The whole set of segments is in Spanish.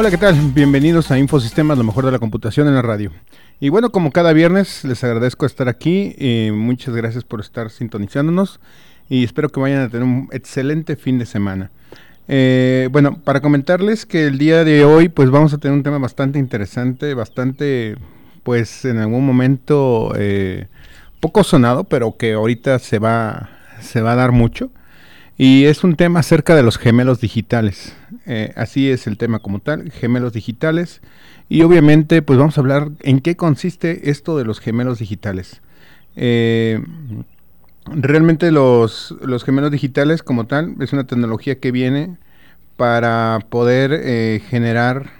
Hola, ¿qué tal? Bienvenidos a Infosistemas, lo mejor de la computación en la radio. Y bueno, como cada viernes, les agradezco estar aquí. y muchas gracias por estar sintonizándonos y espero que vayan a tener un excelente fin de semana. Eh, bueno, para comentarles que el día de hoy, pues vamos a tener un tema bastante interesante, bastante, pues en algún momento eh, poco sonado, pero que ahorita se va, se va a dar mucho. Y es un tema acerca de los gemelos digitales. Eh, así es el tema como tal, gemelos digitales. Y obviamente, pues vamos a hablar en qué consiste esto de los gemelos digitales. Eh, realmente los, los, gemelos digitales como tal es una tecnología que viene para poder eh, generar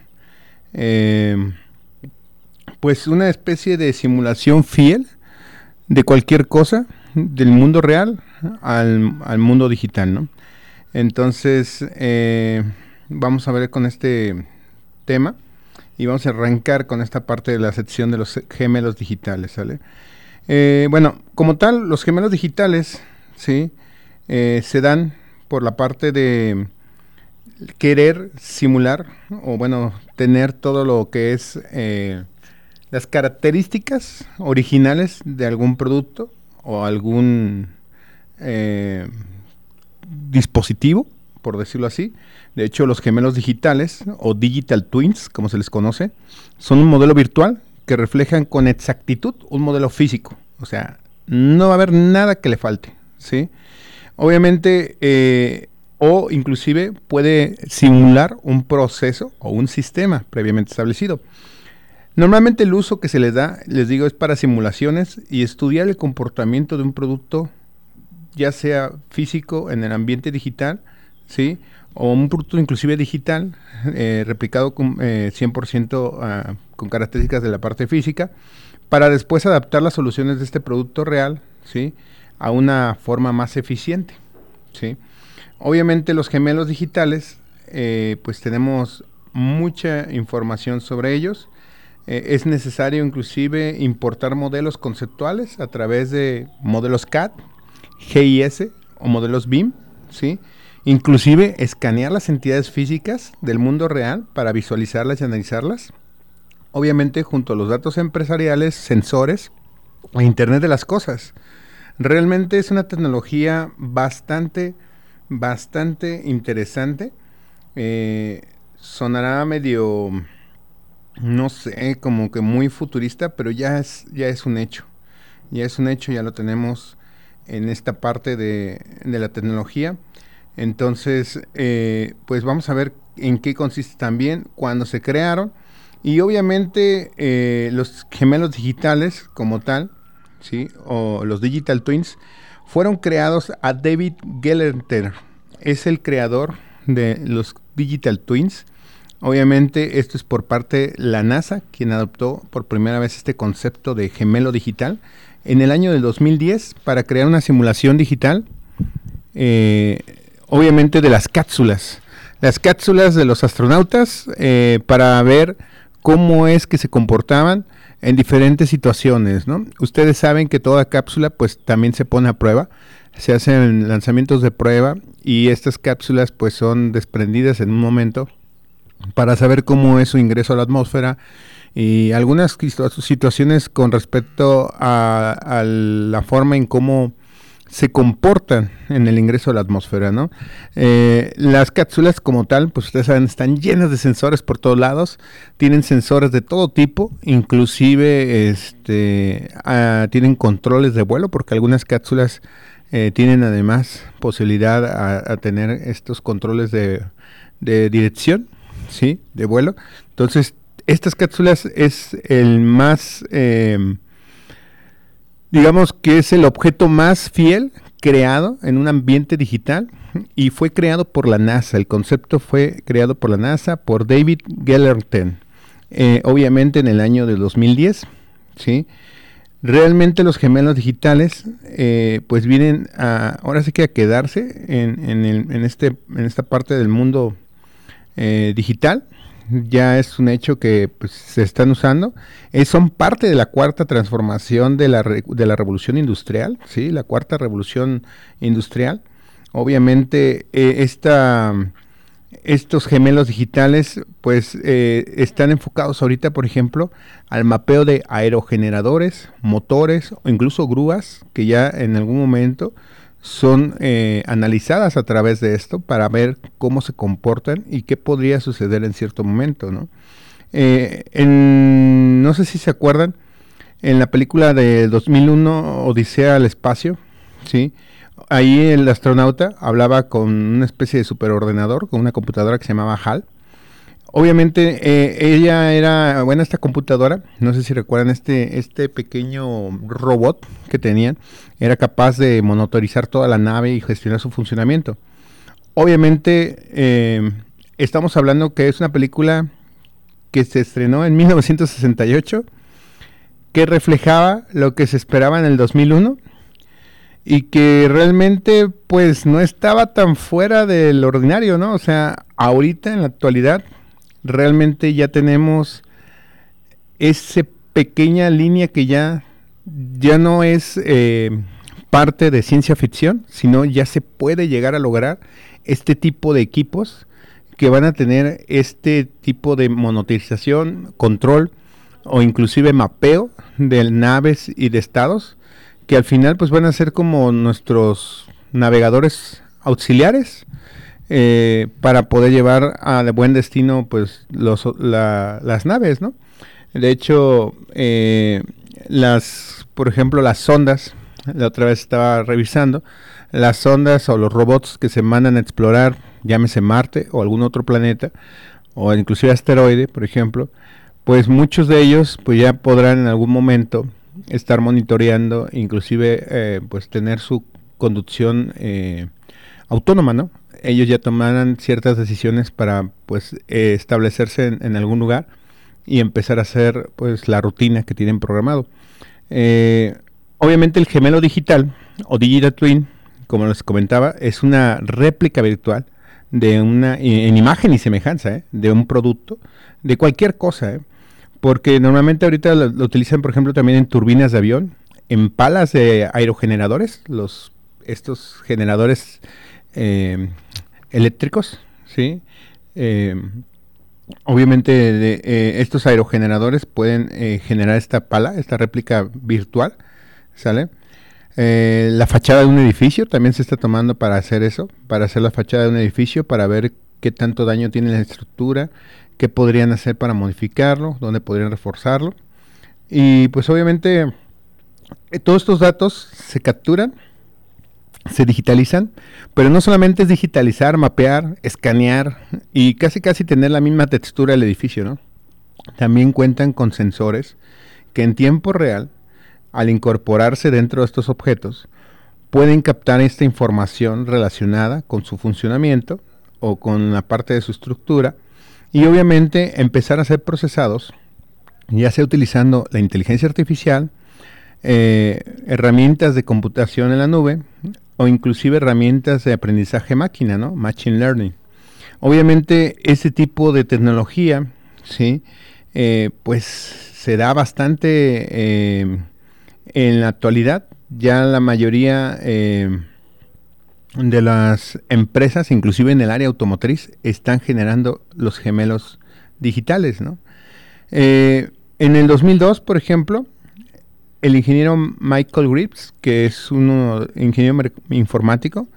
pues una especie de simulación fiel de cualquier cosa del mundo real al, mundo digital, ¿no? Entonces, eh, vamos a ver con este tema y vamos a arrancar con esta parte de la sección de los gemelos digitales, ¿sale? Eh, bueno, como tal, los gemelos digitales, ¿sí? Eh, se dan por la parte de querer simular o bueno, tener todo lo que es las características originales de algún producto o algún eh, dispositivo, por decirlo así. De hecho, los gemelos digitales o digital twins, como se les conoce, son un modelo virtual que reflejan con exactitud un modelo físico. O sea, no va a haber nada que le falte, ¿sí? Obviamente, eh, o inclusive puede simular un proceso o un sistema previamente establecido. Normalmente el uso que se les da, les digo, es para simulaciones y estudiar el comportamiento de un producto, ya sea físico en el ambiente digital, ¿sí? O un producto inclusive digital, eh, replicado con, 100% eh, ah, con características de la parte física, para después adaptar las soluciones de este producto real, ¿sí? A una forma más eficiente, ¿sí? Obviamente los gemelos digitales, eh, pues tenemos mucha información sobre ellos, es necesario inclusive importar modelos conceptuales a través de modelos CAD, GIS o modelos BIM, ¿sí? Inclusive escanear las entidades físicas del mundo real para visualizarlas y analizarlas. Obviamente junto a los datos empresariales, sensores e Internet de las Cosas. Realmente es una tecnología bastante, bastante interesante. Eh, sonará medio no sé, como que muy futurista, pero ya es, ya es un hecho. Ya es un hecho, ya lo tenemos en esta parte de, la tecnología. Entonces, eh, pues vamos a ver en qué consiste también, cuando se crearon. Y obviamente eh, los gemelos digitales como tal, ¿sí? o los digital twins, fueron creados a David Gellerter. Es el creador de los digital twins Obviamente esto es por parte de la NASA, quien adoptó por primera vez este concepto de gemelo digital en el año del 2010 para crear una simulación digital, eh, obviamente de las cápsulas, las cápsulas de los astronautas eh, para ver cómo es que se comportaban en diferentes situaciones, ¿no? Ustedes saben que toda cápsula pues también se pone a prueba, se hacen lanzamientos de prueba y estas cápsulas pues son desprendidas en un momento para saber cómo es su ingreso a la atmósfera y algunas situaciones con respecto a, la forma en cómo se comportan en el ingreso a la atmósfera, ¿no? Eh, las cápsulas como tal, pues ustedes saben, están llenas de sensores por todos lados, tienen sensores de todo tipo, inclusive este, ah, tienen controles de vuelo, porque algunas cápsulas eh, tienen además posibilidad a, tener estos controles de dirección, ¿sí? De vuelo. Entonces, estas cápsulas es el más, em, digamos que es el objeto más fiel creado en un ambiente digital y fue creado por la NASA. El concepto fue creado por la NASA, por David Gellerten, eh, obviamente en el año de 2010, ¿sí? realmente los gemelos digitales eh, pues vienen a, ahora sí que a quedarse en, en, este, en esta parte del mundo eh, digital. Ya es un hecho que pues, se están usando. Eh, son parte de la cuarta transformación de la, de la revolución industrial, ¿sí? la cuarta revolución industrial. Obviamente esta estos gemelos digitales pues eh, están enfocados ahorita, por ejemplo, al mapeo de aerogeneradores, motores o incluso grúas que ya en algún momento son eh, analizadas a través de esto para ver cómo se comportan y qué podría suceder en cierto momento, ¿no? Eh, no sé si se acuerdan, en la película de 2001, Odisea al Espacio, ¿sí? ahí el astronauta hablaba con una especie de superordenador, con una computadora que se llamaba HAL. Obviamente eh, ella era, bueno, esta computadora, no sé si recuerdan este, este pequeño robot que tenían, era capaz de monitorizar toda la nave y gestionar su funcionamiento. Obviamente eh, estamos hablando que es una película que se estrenó en 1968, que reflejaba lo que se esperaba en el 2001 y que realmente pues no estaba tan fuera del ordinario, ¿no? O sea, ahorita en la actualidad realmente ya tenemos esa pequeña línea que ya, ya no es eh, parte de ciencia ficción, sino ya se puede llegar a lograr este tipo de equipos que van a tener este tipo de monetización, control o inclusive mapeo de naves y de estados que al final pues van a ser como nuestros navegadores auxiliares eh, para poder llevar a buen destino pues los, las naves, ¿no? De hecho, eh, las, por ejemplo, las sondas, la otra vez estaba revisando, las sondas o los robots que se mandan a explorar, llámese Marte o algún otro planeta, o inclusive asteroide, por ejemplo, pues muchos de ellos pues ya podrán en algún momento estar monitoreando, inclusive eh, pues tener su conducción eh, autónoma, ¿no? Ellos ya tomarán ciertas decisiones para pues eh, establecerse en, algún lugar y empezar a hacer pues la rutina que tienen programado. obviamente el gemelo digital o digital twin, como les comentaba, es una réplica virtual de una en imagen y semejanza de un producto de cualquier cosa. Porque normalmente ahorita lo, utilizan, por ejemplo, también en turbinas de avión, en palas de aerogeneradores, los estos generadores eh, eléctricos, ¿sí? Eh, obviamente eh, estos aerogeneradores pueden generar esta pala, esta réplica virtual, ¿sale? la fachada de un edificio también se está tomando para hacer eso, para hacer la fachada de un edificio, para ver qué tanto daño tiene la estructura, qué podrían hacer para modificarlo, dónde podrían reforzarlo. Y pues obviamente eh, todos estos datos se capturan, se digitalizan, pero no solamente es digitalizar, mapear, escanear y casi casi tener la misma textura del edificio, ¿no? También cuentan con sensores que en tiempo real, al incorporarse dentro de estos objetos, pueden captar esta información relacionada con su funcionamiento o con la parte de su estructura y obviamente empezar a ser procesados, ya sea utilizando la inteligencia artificial, eh, herramientas de computación en la nube o inclusive herramientas de aprendizaje máquina, ¿no? Machine Learning. Obviamente ese tipo de tecnología, ¿sí? Eh, pues se da bastante eh, en la actualidad. Ya la mayoría de las empresas, inclusive en el área automotriz, están generando los gemelos digitales, ¿no? Eh, en el 2002, por ejemplo, el ingeniero Michael Grips, que es un ingeniero informático,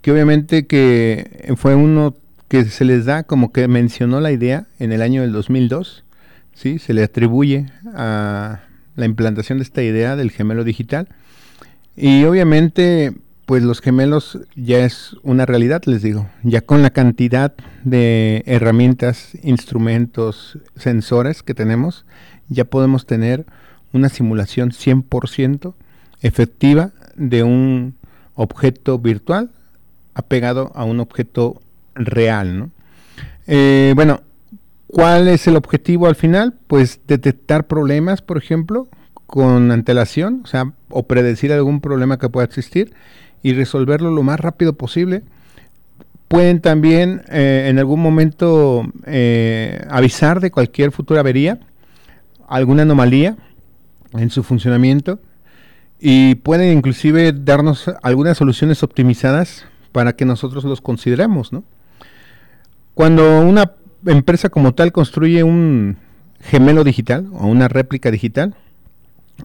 que obviamente que fue uno que se les da como que mencionó la idea en el año del 2002, ¿sí? Se le atribuye a la implantación de esta idea del gemelo digital. Y obviamente pues los gemelos ya es una realidad, les digo. Ya con la cantidad de herramientas, instrumentos, sensores que tenemos, ya podemos tener una simulación 100% efectiva de un objeto virtual apegado a un objeto real. ¿no? Eh, bueno, ¿cuál es el objetivo al final? Pues detectar problemas, por ejemplo, con antelación, o sea, o predecir algún problema que pueda existir y resolverlo lo más rápido posible. Pueden también eh, en algún momento eh, avisar de cualquier futura avería, alguna anomalía en su funcionamiento y pueden inclusive darnos algunas soluciones optimizadas para que nosotros los consideremos. ¿no? Cuando una empresa como tal construye un gemelo digital o una réplica digital,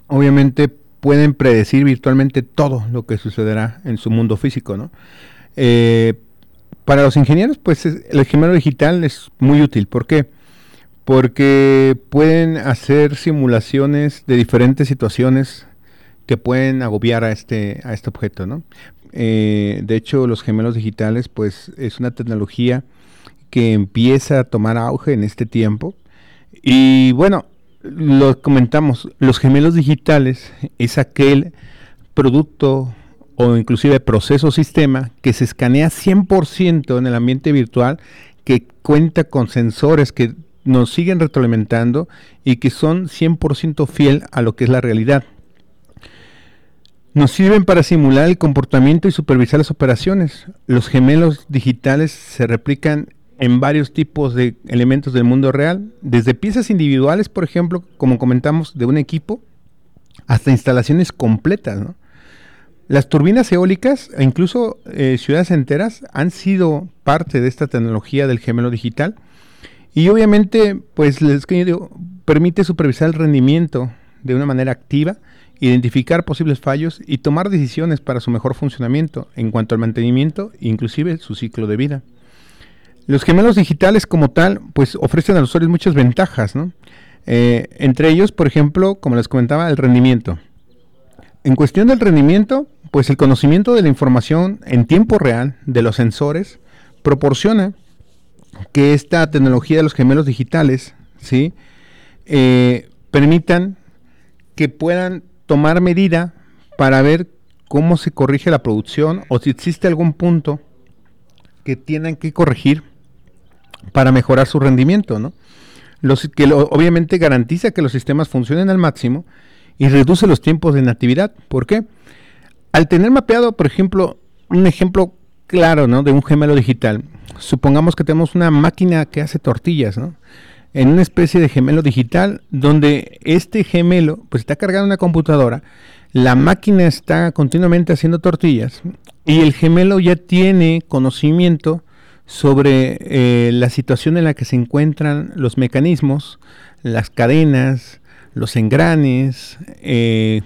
obviamente pueden predecir virtualmente todo lo que sucederá en su mundo físico. ¿no? Eh, para los ingenieros, pues el gemelo digital es muy útil. ¿Por qué? Porque pueden hacer simulaciones de diferentes situaciones que pueden agobiar a este, a este objeto, ¿no? Eh, de hecho, los gemelos digitales, pues, es una tecnología que empieza a tomar auge en este tiempo. Y bueno, lo comentamos, los gemelos digitales es aquel producto o inclusive proceso sistema que se escanea 100% en el ambiente virtual, que cuenta con sensores que nos siguen retroalimentando y que son 100% fiel a lo que es la realidad. Nos sirven para simular el comportamiento y supervisar las operaciones. Los gemelos digitales se replican en varios tipos de elementos del mundo real, desde piezas individuales, por ejemplo, como comentamos, de un equipo, hasta instalaciones completas. Las turbinas eólicas e incluso eh, ciudades enteras han sido parte de esta tecnología del gemelo digital y obviamente pues les permite supervisar el rendimiento de una manera activa identificar posibles fallos y tomar decisiones para su mejor funcionamiento en cuanto al mantenimiento inclusive su ciclo de vida. Los gemelos digitales como tal, pues ofrecen a los usuarios muchas ventajas, eh, entre ellos, por ejemplo, como les comentaba, el rendimiento. En cuestión del rendimiento, pues el conocimiento de la información en tiempo real de los sensores proporciona que esta tecnología de los gemelos digitales, ¿sí? Eh, permitan que puedan tomar medida para ver cómo se corrige la producción o si existe algún punto que tienen que corregir para mejorar su rendimiento, ¿no? Los, que obviamente garantiza que los sistemas funcionen al máximo y reduce los tiempos de inactividad. ¿Por qué? Al tener mapeado, por ejemplo, un ejemplo claro, ¿no? De un gemelo digital. Supongamos que tenemos una máquina que hace tortillas, ¿no? en una especie de gemelo digital donde este gemelo pues está cargado en una computadora, la máquina está continuamente haciendo tortillas y el gemelo ya tiene conocimiento sobre eh, la situación en la que se encuentran los mecanismos, las cadenas, los engranes, eh,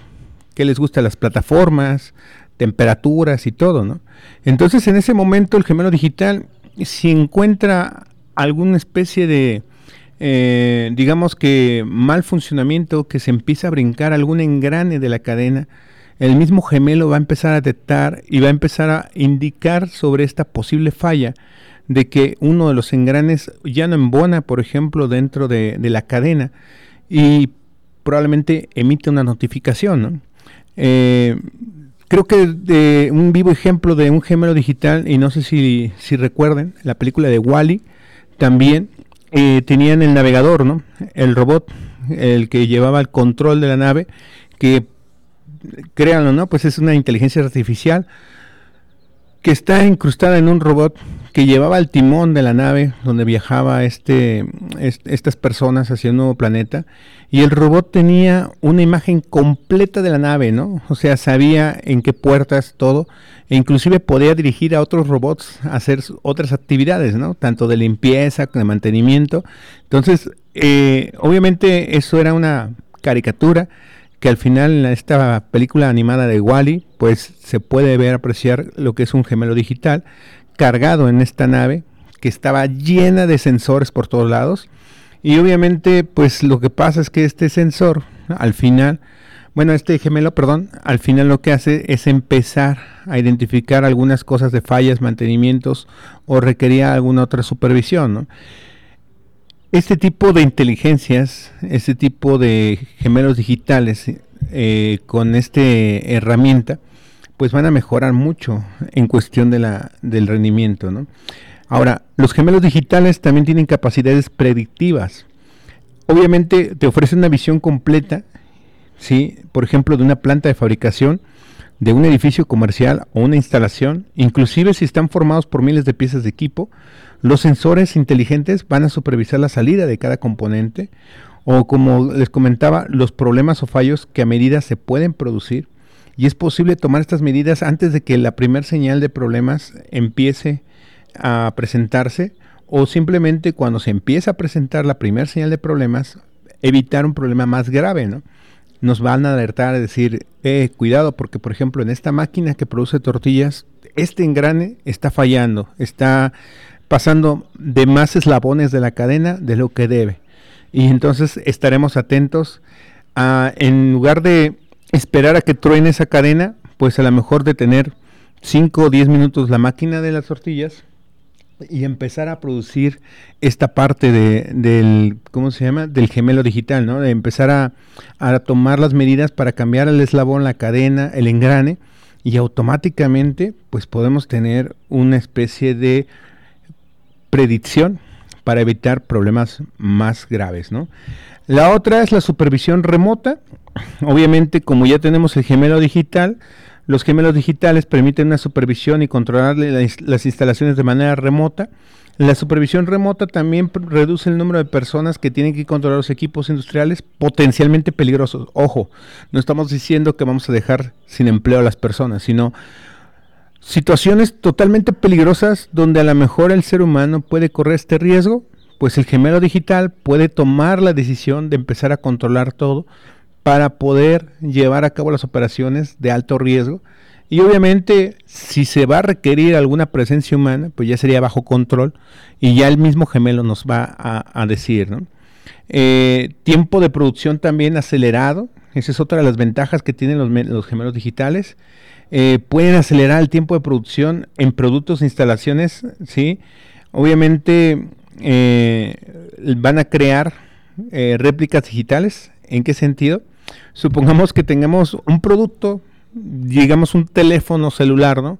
qué les gusta las plataformas, temperaturas y todo, ¿no? Entonces en ese momento el gemelo digital si encuentra alguna especie de eh, digamos que mal funcionamiento, que se empieza a brincar algún engrane de la cadena, el mismo gemelo va a empezar a detectar y va a empezar a indicar sobre esta posible falla de que uno de los engranes ya no embona, por ejemplo, dentro de, la cadena y probablemente emite una notificación. Eh, creo que de un vivo ejemplo de un gemelo digital, y no sé si, si recuerden, la película de Wally, también eh, tenían el navegador, ¿no? El robot, el que llevaba el control de la nave, que créanlo, ¿no? Pues es una inteligencia artificial que está incrustada en un robot que llevaba el timón de la nave donde viajaba este, estas personas hacia un nuevo planeta y el robot tenía una imagen completa de la nave, ¿no? O sea, sabía en qué puertas todo e inclusive podía dirigir a otros robots a hacer otras actividades, ¿no? Tanto de limpieza, de mantenimiento. Entonces, eh, obviamente eso era una caricatura que al final en esta película animada de Wally, pues se puede ver apreciar lo que es un gemelo digital cargado en esta nave que estaba llena de sensores por todos lados y obviamente pues lo que pasa es que este sensor al final bueno, este gemelo, perdón, al final lo que hace es empezar a identificar algunas cosas de fallas, mantenimientos o requería alguna otra supervisión. ¿no? Este tipo de inteligencias, este tipo de gemelos digitales eh, con esta herramienta, pues van a mejorar mucho en cuestión de la, del rendimiento. ¿no? Ahora, los gemelos digitales también tienen capacidades predictivas. Obviamente te ofrecen una visión completa ¿sí? por ejemplo, de una planta de fabricación, de un edificio comercial o una instalación, inclusive si están formados por miles de piezas de equipo, los sensores inteligentes van a supervisar la salida de cada componente o como les comentaba, los problemas o fallos que a medida se pueden producir y es posible tomar estas medidas antes de que la primera señal de problemas empiece a presentarse o simplemente cuando se empieza a presentar la primera señal de problemas, evitar un problema más grave, ¿no? Nos van a alertar a decir, eh, cuidado, porque por ejemplo en esta máquina que produce tortillas, este engrane está fallando, está pasando de más eslabones de la cadena de lo que debe. Y entonces estaremos atentos a, en lugar de esperar a que truene esa cadena, pues a lo mejor detener 5 o 10 minutos la máquina de las tortillas y empezar a producir esta parte de, del, ¿cómo se llama? Del gemelo digital, ¿no? De empezar a, a, tomar las medidas para cambiar el eslabón, la cadena, el engrane y automáticamente pues podemos tener una especie de predicción para evitar problemas más graves, ¿no? La otra es la supervisión remota. Obviamente, como ya tenemos el gemelo digital, los gemelos digitales permiten una supervisión y controlar las instalaciones de manera remota. La supervisión remota también reduce el número de personas que tienen que controlar los equipos industriales potencialmente peligrosos. Ojo, no estamos diciendo que vamos a dejar sin empleo a las personas, sino situaciones totalmente peligrosas donde a lo mejor el ser humano puede correr este riesgo, pues el gemelo digital puede tomar la decisión de empezar a controlar todo para poder llevar a cabo las operaciones de alto riesgo. Y obviamente, si se va a requerir alguna presencia humana, pues ya sería bajo control y ya el mismo gemelo nos va a, decir. Eh, tiempo de producción también acelerado. Esa es otra de las ventajas que tienen los, gemelos digitales. Eh, pueden acelerar el tiempo de producción en productos e instalaciones. ¿sí? Obviamente, eh, van a crear réplicas digitales. ¿En qué sentido? Supongamos que tengamos un producto, digamos un teléfono celular, ¿no?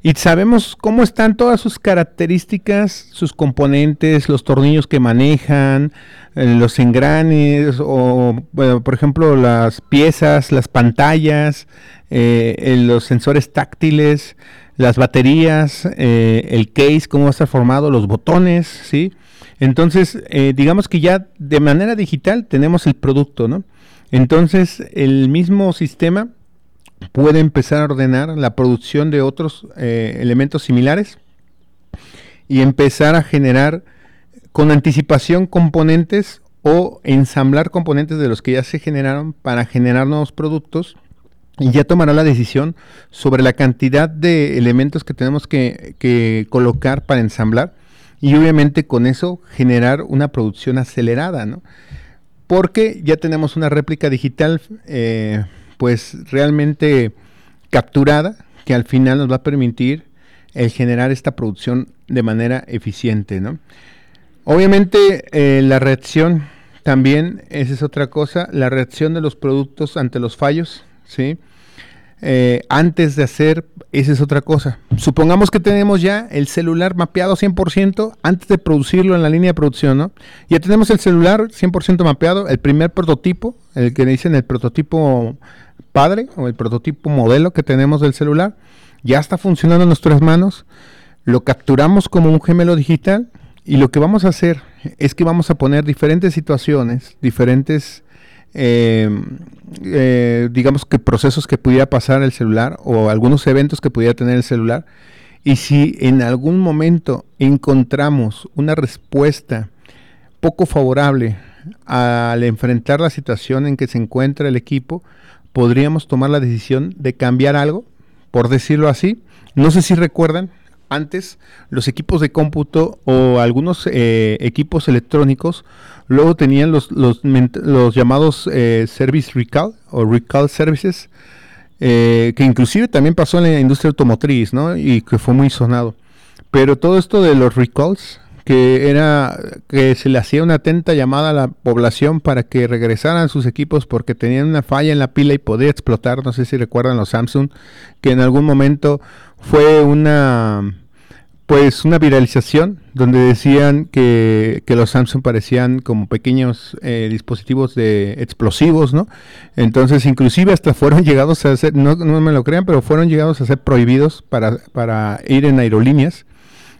Y sabemos cómo están todas sus características, sus componentes, los tornillos que manejan, eh, los engranes, o por ejemplo las piezas, las pantallas, eh, los sensores táctiles, las baterías, eh, el case, cómo estar formado, los botones, ¿sí? Entonces, digamos que ya de manera digital tenemos el producto, ¿no? Entonces, el mismo sistema puede empezar a ordenar la producción de otros eh, elementos similares y empezar a generar con anticipación componentes o ensamblar componentes de los que ya se generaron para generar nuevos productos y ya tomará la decisión sobre la cantidad de elementos que tenemos que, que colocar para ensamblar y obviamente con eso generar una producción acelerada, ¿no? Porque ya tenemos una réplica digital eh, pues realmente capturada que al final nos va a permitir el generar esta producción de manera eficiente, ¿no? Obviamente eh, la reacción también, esa es otra cosa, la reacción de los productos ante los fallos, ¿sí? Eh, antes de hacer, esa es otra cosa. Supongamos que tenemos ya el celular mapeado 100% antes de producirlo en la línea de producción, ¿no? Ya tenemos el celular 100% mapeado, el primer prototipo, el que dicen el prototipo padre o el prototipo modelo que tenemos del celular, ya está funcionando en nuestras manos, lo capturamos como un gemelo digital y lo que vamos a hacer es que vamos a poner diferentes situaciones, diferentes eh, eh, digamos que procesos que pudiera pasar el celular o algunos eventos que pudiera tener el celular. Y si en algún momento encontramos una respuesta poco favorable al enfrentar la situación en que se encuentra el equipo, podríamos tomar la decisión de cambiar algo, por decirlo así. No sé si recuerdan, antes los equipos de cómputo o algunos eh, equipos electrónicos luego tenían los, los, llamados eh, Service Recall o Recall Services, eh, que inclusive también pasó en la industria automotriz, ¿no? Y que fue muy sonado. Pero todo esto de los recalls, que era que se le hacía una atenta llamada a la población para que regresaran sus equipos porque tenían una falla en la pila y podía explotar, no sé si recuerdan los Samsung, que en algún momento fue una pues una viralización donde decían que, los Samsung parecían como pequeños eh, dispositivos de explosivos, ¿no? Entonces inclusive hasta fueron llegados a ser, no, no me lo crean, pero fueron llegados a ser prohibidos para, para ir en aerolíneas.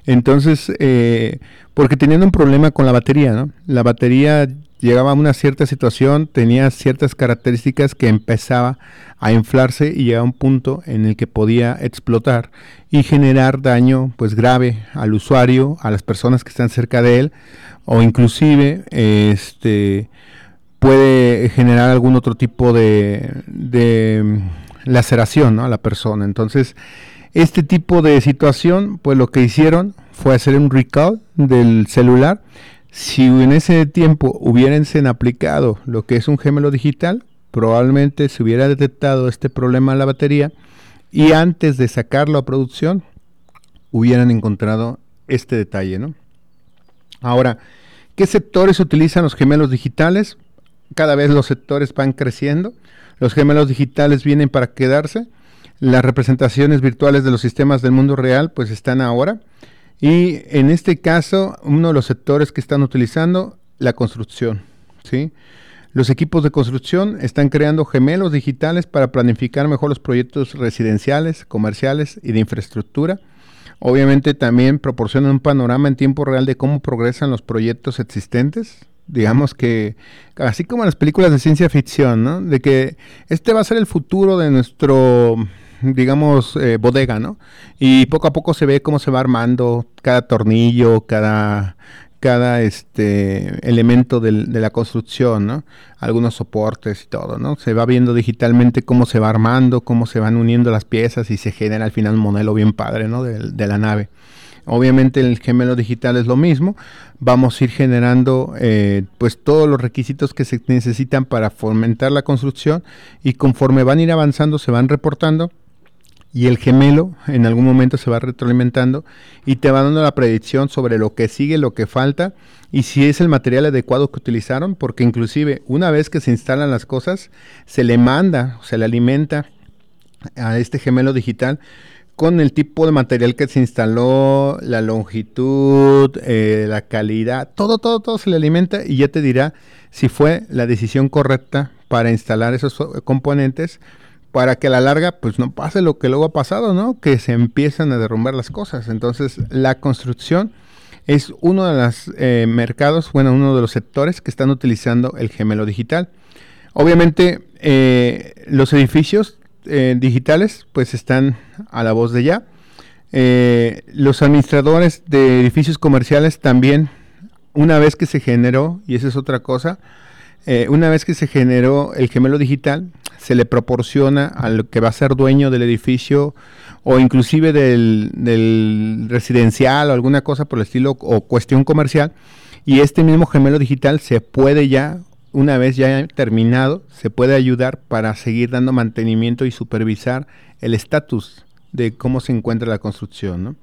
Entonces, eh, porque tenían un problema con la batería, ¿no? La batería llegaba a una cierta situación, tenía ciertas características que empezaba a inflarse y llegaba a un punto en el que podía explotar y generar daño pues grave al usuario, a las personas que están cerca de él o inclusive este puede generar algún otro tipo de, de laceración a la persona. Entonces, este tipo de situación, pues lo que hicieron fue hacer un recall del celular si en ese tiempo hubiéranse aplicado lo que es un gemelo digital, probablemente se hubiera detectado este problema en la batería y antes de sacarlo a producción hubieran encontrado este detalle, ¿no? Ahora, ¿qué sectores utilizan los gemelos digitales? Cada vez los sectores van creciendo. Los gemelos digitales vienen para quedarse. Las representaciones virtuales de los sistemas del mundo real pues están ahora. Y en este caso, uno de los sectores que están utilizando, la construcción. ¿sí? Los equipos de construcción están creando gemelos digitales para planificar mejor los proyectos residenciales, comerciales y de infraestructura. Obviamente también proporcionan un panorama en tiempo real de cómo progresan los proyectos existentes. Digamos que, así como las películas de ciencia ficción, ¿no? De que este va a ser el futuro de nuestro digamos, eh, bodega, ¿no? Y poco a poco se ve cómo se va armando cada tornillo, cada, cada este elemento de la construcción, ¿no? Algunos soportes y todo, ¿no? Se va viendo digitalmente cómo se va armando, cómo se van uniendo las piezas y se genera al final un modelo bien padre, ¿no? De, la nave. Obviamente el gemelo digital es lo mismo. Vamos a ir generando eh, pues todos los requisitos que se necesitan para fomentar la construcción y conforme van a ir avanzando se van reportando y el gemelo en algún momento se va retroalimentando y te va dando la predicción sobre lo que sigue, lo que falta y si es el material adecuado que utilizaron, porque inclusive una vez que se instalan las cosas, se le manda, se le alimenta a este gemelo digital con el tipo de material que se instaló, la longitud, eh, la calidad, todo, todo, todo se le alimenta y ya te dirá si fue la decisión correcta para instalar esos componentes para que a la larga pues no pase lo que luego ha pasado, ¿no? Que se empiezan a derrumbar las cosas. Entonces la construcción es uno de los eh, mercados, bueno, uno de los sectores que están utilizando el gemelo digital. Obviamente eh, los edificios eh, digitales pues están a la voz de ya. los administradores de edificios comerciales también, una vez que se generó, y esa es otra cosa, una vez que se generó el gemelo digital, se le proporciona al que va a ser dueño del edificio o inclusive del, residencial o alguna cosa por el estilo o cuestión comercial. Y este mismo gemelo digital se puede ya una vez ya terminado se puede ayudar para seguir dando mantenimiento y supervisar el estatus de cómo se encuentra la construcción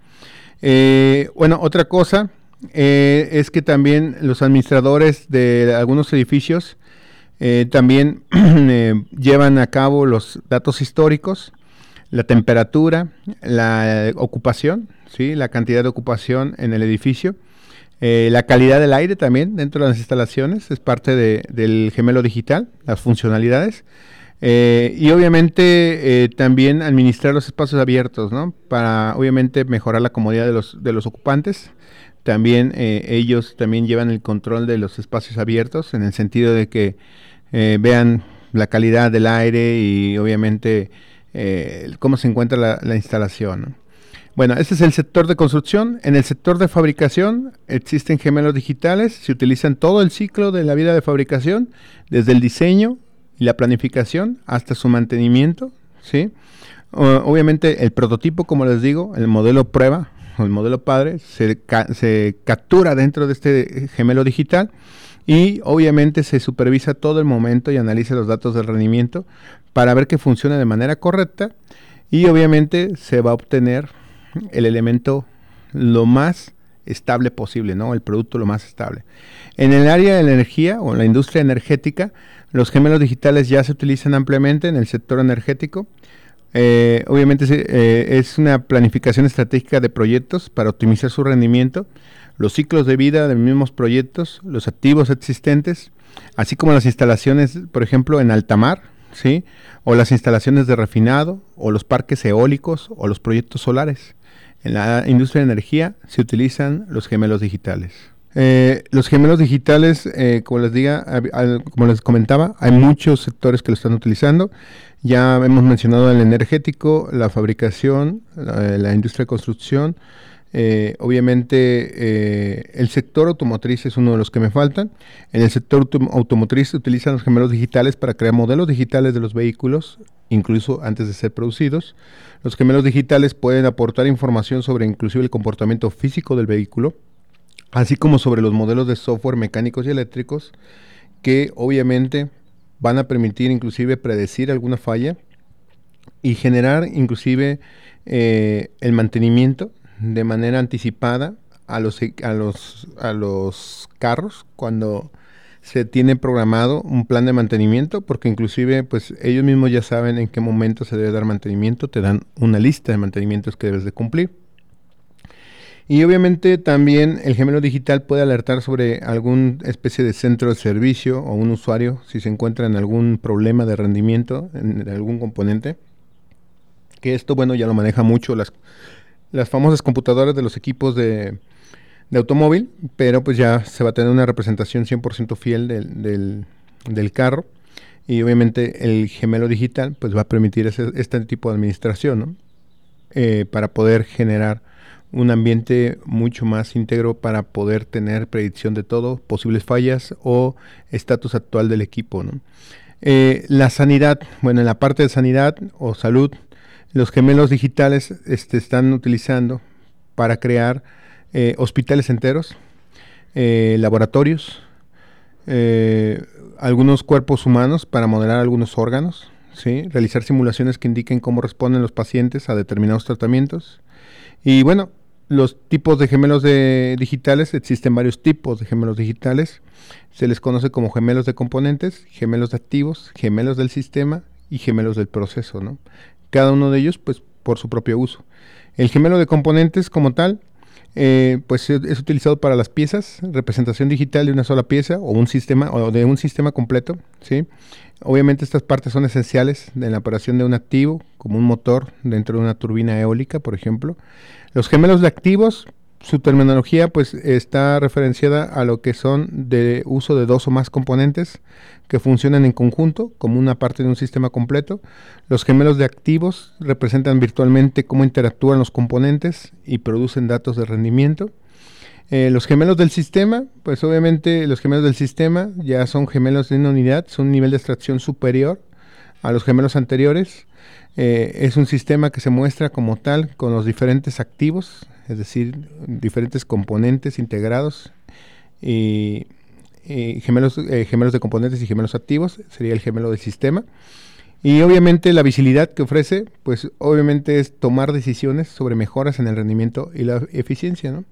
eh, bueno otra cosa eh, es que también los administradores de algunos edificios eh, también eh, llevan a cabo los datos históricos, la temperatura, la ocupación, ¿sí? la cantidad de ocupación en el edificio, eh, la calidad del aire también dentro de las instalaciones, es parte del gemelo digital, las funcionalidades. y obviamente también administrar los espacios abiertos, ¿no? Para obviamente mejorar la comodidad de los, de los ocupantes. También ellos también llevan el control de los espacios abiertos en el sentido de que eh, vean la calidad del aire y obviamente eh, cómo se encuentra la, instalación. Bueno, este es el sector de construcción. En el sector de fabricación existen gemelos digitales, se utilizan todo el ciclo de la vida de fabricación, desde el diseño y la planificación hasta su mantenimiento. ¿sí? obviamente el prototipo, como les digo, el modelo prueba el modelo padre, se, se captura dentro de este gemelo digital y obviamente se supervisa todo el momento y analiza los datos del rendimiento para ver que funciona de manera correcta y obviamente se va a obtener el elemento lo más estable posible, ¿no? El producto lo más estable. En el área de la energía o en la industria energética, los gemelos digitales ya se utilizan ampliamente en el sector energético. Eh, obviamente eh, es una planificación estratégica de proyectos para optimizar su rendimiento, los ciclos de vida de mismos proyectos, los activos existentes, así como las instalaciones, por ejemplo, en alta mar, ¿sí? o las instalaciones de refinado, o los parques eólicos, o los proyectos solares. En la industria de energía se utilizan los gemelos digitales. Eh, los gemelos digitales, como les diga, como les comentaba, hay muchos sectores que lo están utilizando. Ya hemos mencionado el energético, la fabricación, la, industria de construcción. Eh, obviamente el sector automotriz es uno de los que me faltan. En el sector automotriz se utilizan los gemelos digitales para crear modelos digitales de los vehículos, incluso antes de ser producidos. Los gemelos digitales pueden aportar información sobre inclusive el comportamiento físico del vehículo, así como sobre los modelos de software mecánicos y eléctricos que obviamente van a permitir inclusive predecir alguna falla y generar inclusive eh, el mantenimiento de manera anticipada a los, a los, a los carros cuando se tiene programado un plan de mantenimiento porque inclusive pues ellos mismos ya saben en qué momento se debe dar mantenimiento, te dan una lista de mantenimientos que debes de cumplir. Y obviamente también el gemelo digital puede alertar sobre alguna especie de centro de servicio o un usuario si se encuentra en algún problema de rendimiento en, algún componente. Que esto, bueno, ya lo maneja mucho las, las famosas computadoras de los equipos de, automóvil, pero pues ya se va a tener una representación 100% fiel del, del, carro. Y obviamente el gemelo digital pues va a permitir este tipo de administración ¿no? Eh, para poder generar un ambiente mucho más íntegro para poder tener predicción de todo, posibles fallas o estatus actual del equipo. Eh, la sanidad, bueno, en la parte de sanidad o salud, los gemelos digitales este, están utilizando para crear eh, hospitales enteros, eh, laboratorios, algunos cuerpos humanos para modelar algunos órganos, ¿sí? realizar simulaciones que indiquen cómo responden los pacientes a determinados tratamientos. Y bueno, los tipos de gemelos de digitales, existen varios tipos de gemelos digitales. Se les conoce como gemelos de componentes, gemelos de activos, gemelos del sistema y gemelos del proceso, ¿no? Cada uno de ellos, pues, por su propio uso. El gemelo de componentes como tal, eh, pues es utilizado para las piezas, representación digital de una sola pieza o un sistema o de un sistema completo, ¿sí? Obviamente estas partes son esenciales en la operación de un activo, como un motor dentro de una turbina eólica, por ejemplo. Los gemelos de activos, su terminología pues está referenciada a lo que son de uso de dos o más componentes que funcionan en conjunto como una parte de un sistema completo. Los gemelos de activos representan virtualmente cómo interactúan los componentes y producen datos de rendimiento. Eh, los gemelos del sistema, pues obviamente los gemelos del sistema ya son gemelos de una unidad, son un nivel de extracción superior a los gemelos anteriores. Eh, es un sistema que se muestra como tal con los diferentes activos, es decir, diferentes componentes integrados y, gemelos, eh, gemelos de componentes y gemelos activos, sería el gemelo del sistema. Y obviamente la visibilidad que ofrece, pues obviamente es tomar decisiones sobre mejoras en el rendimiento y la eficiencia,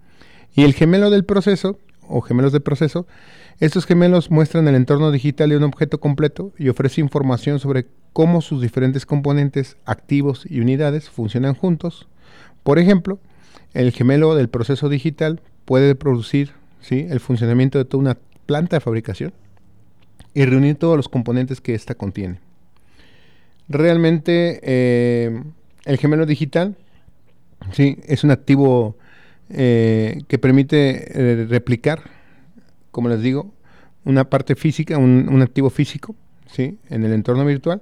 Y el gemelo del proceso, o gemelos de proceso, estos gemelos muestran el entorno digital de un objeto completo y ofrece información sobre cómo sus diferentes componentes, activos y unidades funcionan juntos. Por ejemplo, el gemelo del proceso digital puede producir ¿sí? el funcionamiento de toda una planta de fabricación y reunir todos los componentes que ésta contiene. Realmente eh, el gemelo digital ¿sí? es un activo eh, que permite eh, replicar, como les digo, una parte física, un, un activo físico ¿sí? en el entorno virtual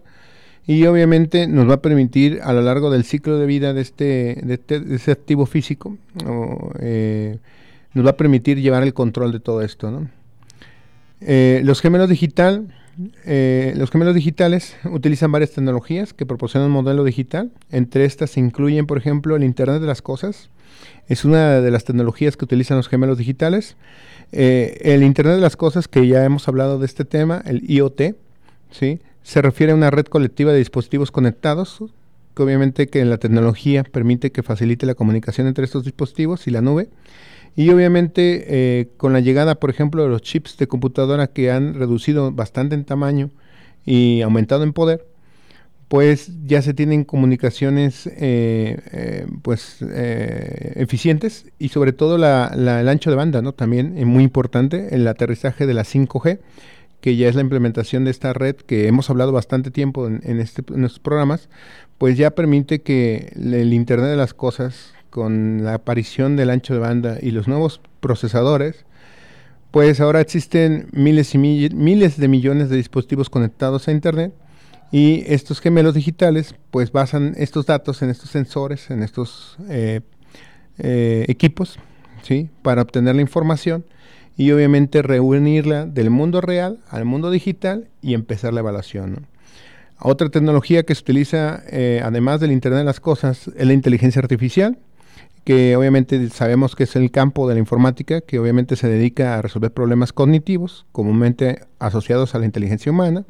y obviamente nos va a permitir a lo largo del ciclo de vida de este, de este, activo físico, eh, nos va a permitir llevar el control de todo esto. Eh, los gemelos digital, eh, los gemelos digitales utilizan varias tecnologías que proporcionan un modelo digital. Entre estas se incluyen, por ejemplo, el Internet de las Cosas. Es una de las tecnologías que utilizan los gemelos digitales. el Internet de las Cosas, que ya hemos hablado de este tema, el IoT, ¿sí? Se refiere a una red colectiva de dispositivos conectados, que obviamente que la tecnología permite que facilite la comunicación entre estos dispositivos y la nube. Y obviamente eh, con la llegada, por ejemplo, de los chips de computadora que han reducido bastante en tamaño y aumentado en poder, pues ya se tienen comunicaciones eh, eh, pues eh, eficientes y sobre todo la, el ancho de banda, ¿no? También es muy importante el aterrizaje de la 5G, que ya es la implementación de esta red que hemos hablado bastante tiempo en, este, estos programas, pues ya permite que el Internet de las Cosas, con la aparición del ancho de banda y los nuevos procesadores, pues ahora existen miles y miles de millones de dispositivos conectados a Internet y estos gemelos digitales, pues basan estos datos en estos sensores, en estos eh, eh, equipos, ¿sí? Para obtener la información y obviamente reunirla del mundo real al mundo digital y empezar la evaluación. Otra tecnología que se utiliza, eh, además del Internet de las Cosas, es la inteligencia artificial, que obviamente sabemos que es el campo de la informática, que obviamente se dedica a resolver problemas cognitivos, comúnmente asociados a la inteligencia humana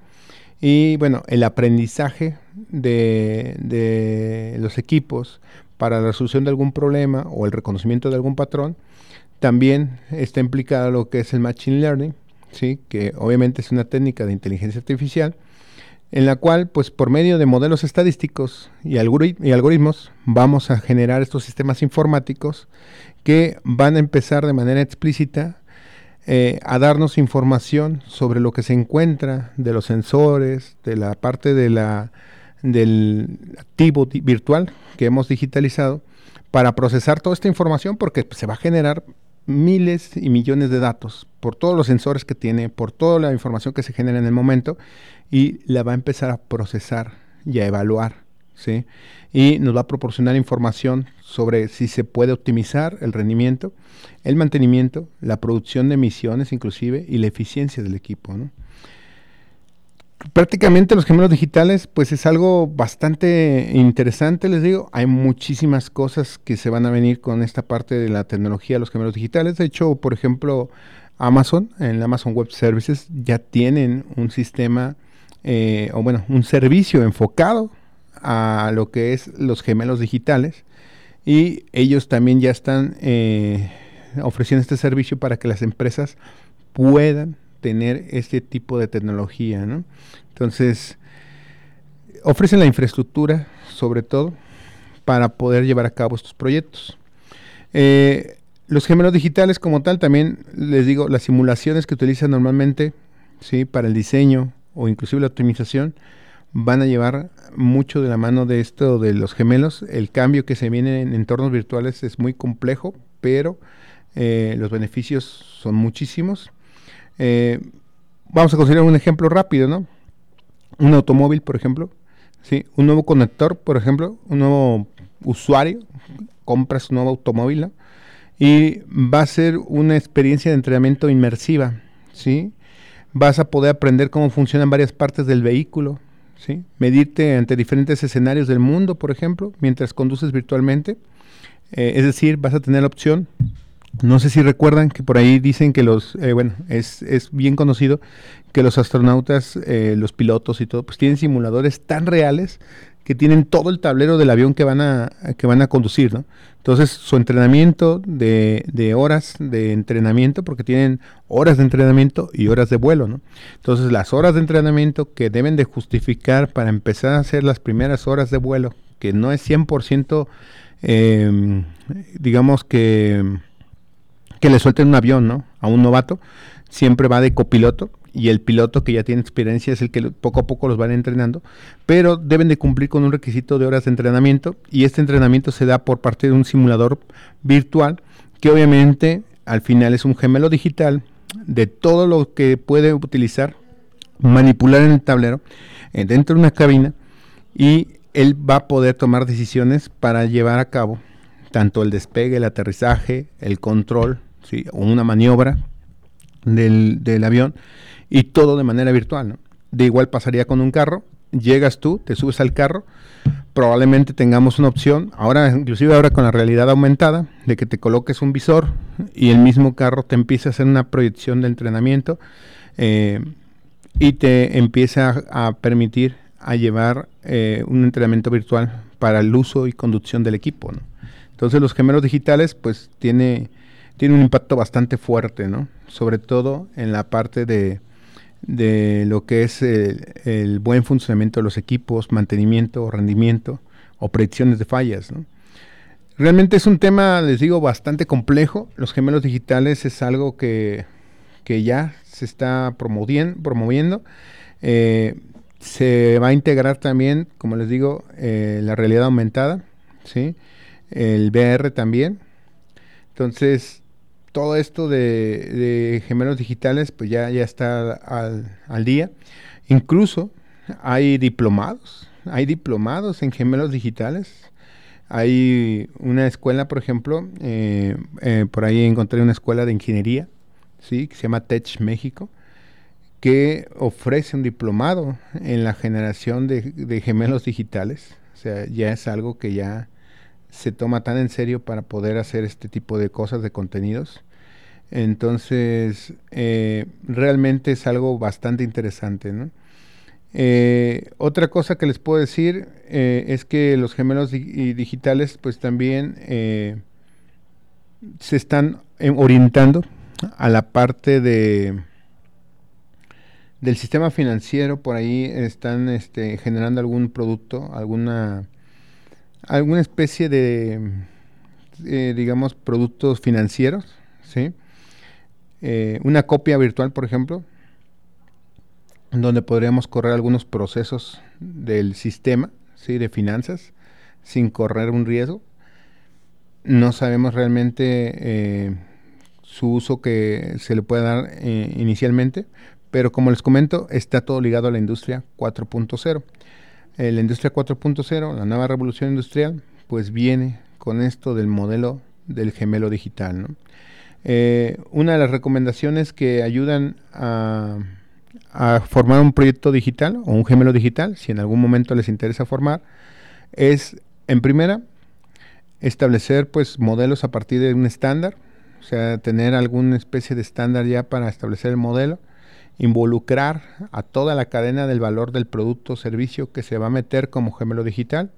y bueno, el aprendizaje de, los equipos para la resolución de algún problema o el reconocimiento de algún patrón, también está implicado lo que es el Machine Learning, ¿sí? que obviamente es una técnica de inteligencia artificial, en la cual, pues por medio de modelos estadísticos y, algoritmos, vamos a generar estos sistemas informáticos que van a empezar de manera explícita eh, a darnos información sobre lo que se encuentra de los sensores, de la parte de la, del activo virtual que hemos digitalizado, para procesar toda esta información porque se va a generar miles y millones de datos por todos los sensores que tiene, por toda la información que se genera en el momento y la va a empezar a procesar y a evaluar ¿sí? Y nos va a proporcionar información sobre si se puede optimizar el rendimiento, el mantenimiento, la producción de emisiones inclusive y la eficiencia del equipo, Prácticamente los gemelos digitales, pues es algo bastante interesante, les digo. Hay muchísimas cosas que se van a venir con esta parte de la tecnología de los gemelos digitales. De hecho, por ejemplo, Amazon, en Amazon Web Services, ya tienen un sistema, eh, o bueno, un servicio enfocado a lo que es los gemelos digitales y ellos también ya están eh, ofreciendo este servicio para que las empresas puedan tener este tipo de tecnología. ¿no? Entonces, ofrecen la infraestructura, sobre todo, para poder llevar a cabo estos proyectos. Eh, los gemelos digitales como tal, también les digo, las simulaciones que utilizan normalmente ¿sí? para el diseño o inclusive la optimización, van a llevar mucho de la mano de esto de los gemelos. El cambio que se viene en entornos virtuales es muy complejo, pero eh, los beneficios son muchísimos. Eh, vamos a considerar un ejemplo rápido, ¿no? Un automóvil, por ejemplo, ¿sí? un nuevo conector, por ejemplo, un nuevo usuario, compras un nuevo automóvil, y va a ser una experiencia de entrenamiento inmersiva, ¿sí? Vas a poder aprender cómo funcionan varias partes del vehículo, ¿sí? medirte ante diferentes escenarios del mundo, por ejemplo, mientras conduces virtualmente. Eh, es decir, vas a tener la opción, no sé si recuerdan que por ahí dicen que los, eh, bueno, es, es, bien conocido que los astronautas, eh, los pilotos y todo, pues tienen simuladores tan reales que tienen todo el tablero del avión que van a, que van a conducir, ¿no? Entonces, su entrenamiento de, de, horas de entrenamiento, porque tienen horas de entrenamiento y horas de vuelo, ¿no? Entonces, las horas de entrenamiento que deben de justificar para empezar a hacer las primeras horas de vuelo, que no es 100%, eh, digamos que, que le suelten un avión, ¿no? A un novato, siempre va de copiloto, y el piloto que ya tiene experiencia es el que poco a poco los van entrenando, pero deben de cumplir con un requisito de horas de entrenamiento y este entrenamiento se da por parte de un simulador virtual que obviamente al final es un gemelo digital de todo lo que puede utilizar, manipular en el tablero, eh, dentro de una cabina y él va a poder tomar decisiones para llevar a cabo tanto el despegue, el aterrizaje, el control, ¿sí? o una maniobra del, del avión y todo de manera virtual. De igual pasaría con un carro, llegas tú, te subes al carro, probablemente tengamos una opción, ahora inclusive ahora con la realidad aumentada, de que te coloques un visor y el mismo carro te empieza a hacer una proyección de entrenamiento eh, y te empieza a, permitir a llevar eh, un entrenamiento virtual para el uso y conducción del equipo. Entonces los gemelos digitales pues tiene, tiene un impacto bastante fuerte, ¿no? sobre todo en la parte de de lo que es el, buen funcionamiento de los equipos, mantenimiento, rendimiento o predicciones de fallas. Realmente es un tema, les digo, bastante complejo. Los gemelos digitales es algo que, ya se está promoviendo. promoviendo. Eh, se va a integrar también, como les digo, eh, la realidad aumentada, ¿sí? el VR también. Entonces, todo esto de, gemelos digitales, pues ya, ya está al, día. Incluso hay diplomados, hay diplomados en gemelos digitales. Hay una escuela, por ejemplo, eh, eh, por ahí encontré una escuela de ingeniería, ¿sí? que se llama Tech México, que ofrece un diplomado en la generación de, de gemelos digitales. O sea, ya es algo que ya se toma tan en serio para poder hacer este tipo de cosas, de contenidos. Entonces, eh, realmente es algo bastante interesante. Eh, otra cosa que les puedo decir eh, es que los gemelos digitales pues también se están orientando a la parte de del sistema financiero por ahí están este, generando algún producto alguna alguna especie de, eh, digamos, productos financieros, ¿sí? Eh, una copia virtual, por ejemplo, donde podríamos correr algunos procesos del sistema, ¿sí? De finanzas, sin correr un riesgo. No sabemos realmente eh, su uso que se le puede dar inicialmente, pero como les comento, está todo ligado a la industria 4.0 la industria 4.0, la nueva revolución industrial, pues viene con esto del modelo del gemelo digital. Eh, una de las recomendaciones que ayudan a, formar un proyecto digital o un gemelo digital, si en algún momento les interesa formar, es en primera establecer pues modelos a partir de un estándar, o sea, tener alguna especie de estándar ya para establecer el modelo involucrar a toda la cadena del valor del producto o servicio que se va a meter como gemelo digital,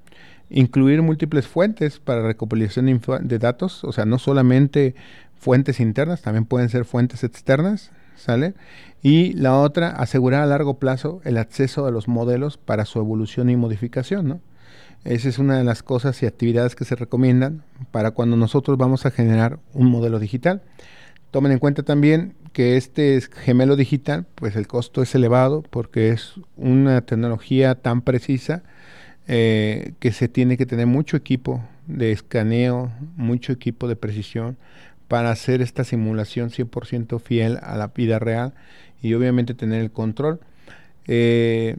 incluir múltiples fuentes para recopilación de datos, o sea, no solamente fuentes internas, también pueden ser fuentes externas, ¿sale? Y la otra, asegurar a largo plazo el acceso a los modelos para su evolución y modificación, ¿no? Esa es una de las cosas y actividades que se recomiendan para cuando nosotros vamos a generar un modelo digital. Tomen en cuenta también que este gemelo digital, pues el costo es elevado porque es una tecnología tan precisa eh, que se tiene que tener mucho equipo de escaneo, mucho equipo de precisión para hacer esta simulación 100% fiel a la vida real y obviamente tener el control. Eh,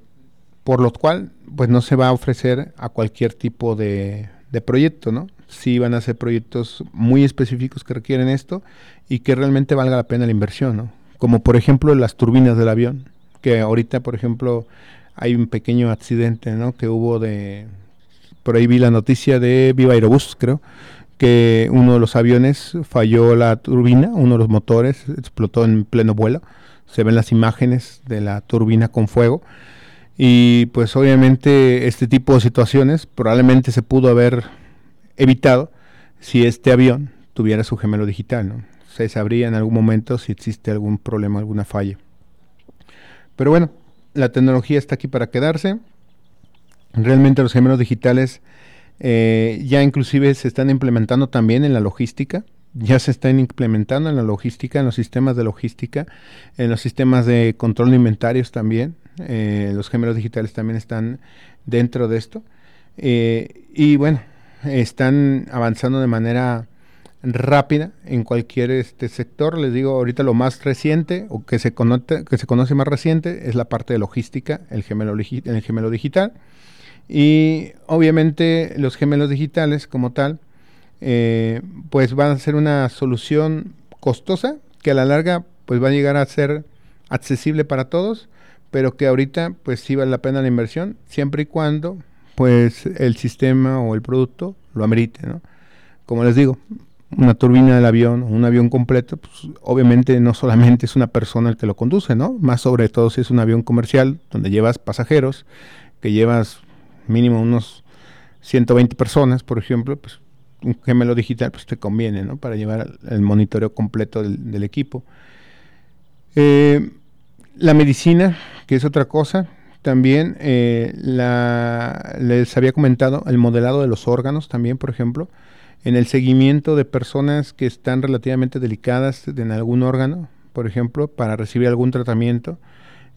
por lo cual, pues no se va a ofrecer a cualquier tipo de, de proyecto, ¿no? Sí van a ser proyectos muy específicos que requieren esto y que realmente valga la pena la inversión, ¿no? Como por ejemplo las turbinas del avión, que ahorita, por ejemplo, hay un pequeño accidente, ¿no? Que hubo de, por ahí vi la noticia de Viva Aerobús, creo, que uno de los aviones falló la turbina, uno de los motores explotó en pleno vuelo. Se ven las imágenes de la turbina con fuego. Y pues obviamente este tipo de situaciones probablemente se pudo haber evitado si este avión tuviera su gemelo digital, ¿no? Se sabría en algún momento si existe algún problema, alguna falla. Pero bueno, la tecnología está aquí para quedarse. Realmente los gemelos digitales eh, ya inclusive se están implementando también en la logística. Ya se están implementando en la logística, en los sistemas de logística, en los sistemas de control de inventarios también. Eh, los gemelos digitales también están dentro de esto. Eh, y bueno, están avanzando de manera rápida en cualquier este sector. Les digo, ahorita lo más reciente o que se, conoce, que se conoce más reciente es la parte de logística, el gemelo, el gemelo digital. Y obviamente los gemelos digitales como tal, eh, pues van a ser una solución costosa que a la larga pues va a llegar a ser accesible para todos, pero que ahorita pues sí vale la pena la inversión, siempre y cuando pues el sistema o el producto lo amerite, ¿no? Como les digo, una turbina del avión, un avión completo, pues obviamente no solamente es una persona el que lo conduce, ¿no? Más sobre todo si es un avión comercial donde llevas pasajeros, que llevas mínimo unos 120 personas, por ejemplo, pues un gemelo digital pues te conviene, ¿no? Para llevar el monitoreo completo del, equipo. Eh, la medicina, que es otra cosa, también eh, les había comentado el modelado de los órganos también, por ejemplo, en el seguimiento de personas que están relativamente delicadas en algún órgano, por ejemplo, para recibir algún tratamiento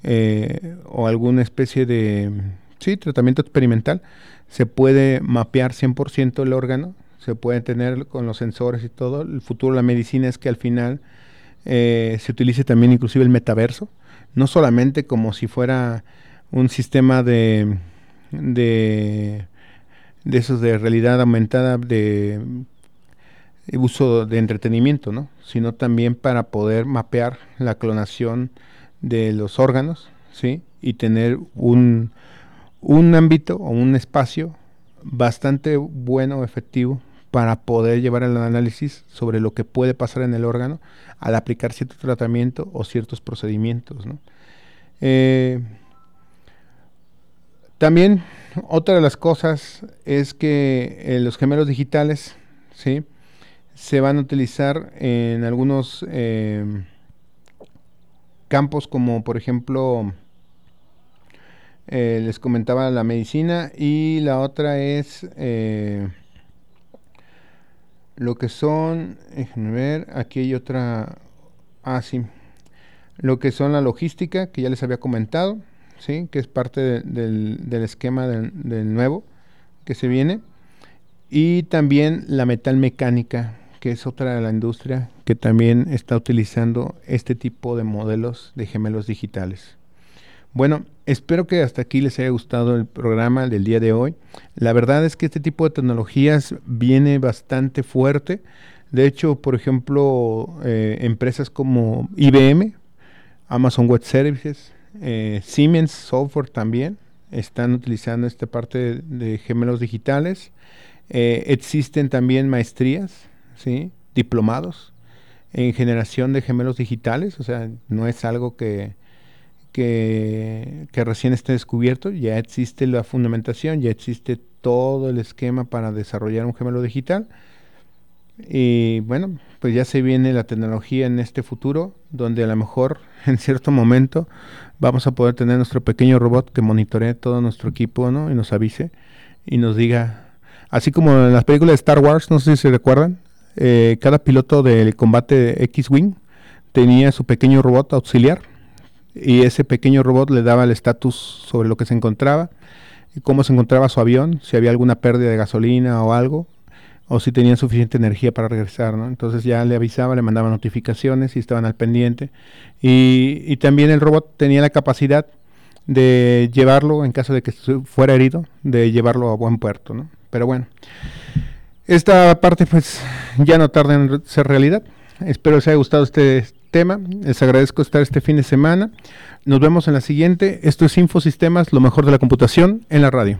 eh, o alguna especie de sí, tratamiento experimental, se puede mapear 100% el órgano, se puede tener con los sensores y todo. El futuro de la medicina es que al final eh, se utilice también inclusive el metaverso, no solamente como si fuera un sistema de, de, esos de realidad aumentada de uso de entretenimiento, ¿no? sino también para poder mapear la clonación de los órganos, ¿sí? Y tener un, un ámbito o un espacio bastante bueno, efectivo, para poder llevar el análisis sobre lo que puede pasar en el órgano al aplicar cierto tratamiento o ciertos procedimientos. ¿no? Eh, también otra de las cosas es que eh, los gemelos digitales ¿sí? se van a utilizar en algunos eh, campos como por ejemplo eh, les comentaba la medicina y la otra es eh, lo que son, déjenme ver, aquí hay otra, ah sí, lo que son la logística que ya les había comentado, sí, que es parte del, esquema del, nuevo que se viene y también la metal mecánica que es otra de la industria que también está utilizando este tipo de modelos de gemelos digitales. Bueno, espero que hasta aquí les haya gustado el programa del día de hoy. La verdad es que este tipo de tecnologías viene bastante fuerte. De hecho, por ejemplo, eh, empresas como IBM, Amazon Web Services, eh, Siemens Software también están utilizando esta parte de, gemelos digitales. Eh, existen también maestrías ¿sí? diplomados en generación de gemelos digitales, o sea, no es algo que, que, recién esté descubierto, ya existe la fundamentación, ya existe todo el esquema para desarrollar un gemelo digital. Y bueno, pues ya se viene la tecnología en este futuro, donde a lo mejor en cierto momento vamos a poder tener nuestro pequeño robot que monitoree todo nuestro equipo, ¿no? Y nos avise y nos diga, así como en las películas de Star Wars, no sé si se recuerdan, eh, cada piloto del combate X-Wing tenía su pequeño robot auxiliar y ese pequeño robot le daba el estatus sobre lo que se encontraba, y cómo se encontraba su avión, si había alguna pérdida de gasolina o algo, o si tenían suficiente energía para regresar, ¿no? Entonces ya le avisaba, le mandaba notificaciones y estaban al pendiente. Y, y también el robot tenía la capacidad de llevarlo, en caso de que fuera herido, de llevarlo a buen puerto, ¿no? Pero bueno. Esta parte pues ya no tarda en ser realidad. Espero les haya gustado este tema. Les agradezco estar este fin de semana. Nos vemos en la siguiente. Esto es Infosistemas, lo mejor de la computación en la radio.